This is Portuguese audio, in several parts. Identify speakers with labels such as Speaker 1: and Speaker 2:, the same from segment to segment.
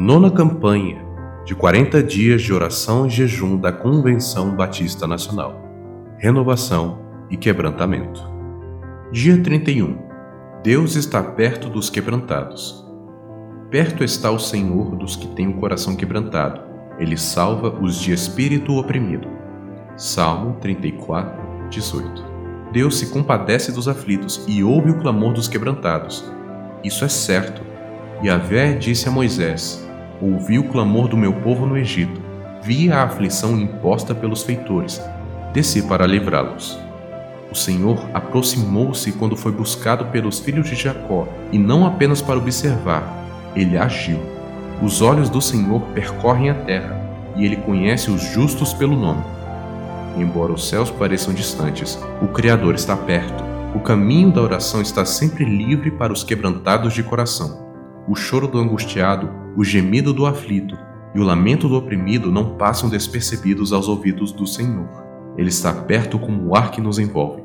Speaker 1: Nona campanha de 40 dias de oração e jejum da Convenção Batista Nacional. Renovação e quebrantamento. Dia 31. Deus está perto dos quebrantados. Perto está o Senhor dos que têm o coração quebrantado. Ele salva os de espírito oprimido. Salmo 34, 18. Deus se compadece dos aflitos e ouve o clamor dos quebrantados. Isso é certo. E Avé disse a Moisés: Ouvi o clamor do meu povo no Egito, vi a aflição imposta pelos feitores, desci para livrá-los. O Senhor aproximou-se quando foi buscado pelos filhos de Jacó, e não apenas para observar, ele agiu. Os olhos do Senhor percorrem a terra, e ele conhece os justos pelo nome. Embora os céus pareçam distantes, o Criador está perto. O caminho da oração está sempre livre para os quebrantados de coração. O choro do angustiado, o gemido do aflito e o lamento do oprimido não passam despercebidos aos ouvidos do Senhor. Ele está perto como o ar que nos envolve.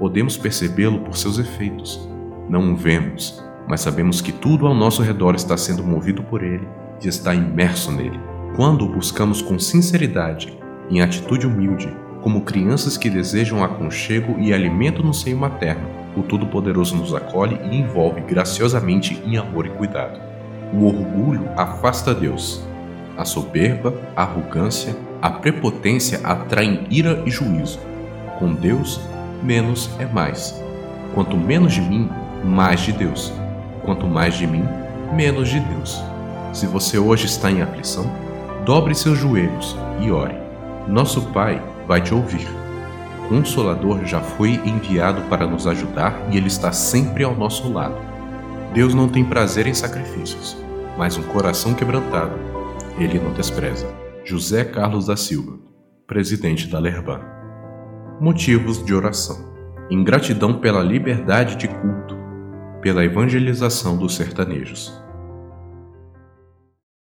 Speaker 1: Podemos percebê-lo por seus efeitos. Não o vemos, mas sabemos que tudo ao nosso redor está sendo movido por ele e está imerso nele. Quando o buscamos com sinceridade, em atitude humilde, como crianças que desejam aconchego e alimento no seio materno, o Todo-Poderoso nos acolhe e envolve graciosamente em amor e cuidado. O orgulho afasta Deus. A soberba, a arrogância, a prepotência atraem ira e juízo. Com Deus, menos é mais. Quanto menos de mim, mais de Deus. Quanto mais de mim, menos de Deus. Se você hoje está em aflição, dobre seus joelhos e ore. Nosso Pai vai te ouvir. O Consolador já foi enviado para nos ajudar e ele está sempre ao nosso lado. Deus não tem prazer em sacrifícios, mas um coração quebrantado ele não despreza. José Carlos da Silva, presidente da Lerban. Motivos de oração: ingratidão pela liberdade de culto, pela evangelização dos sertanejos.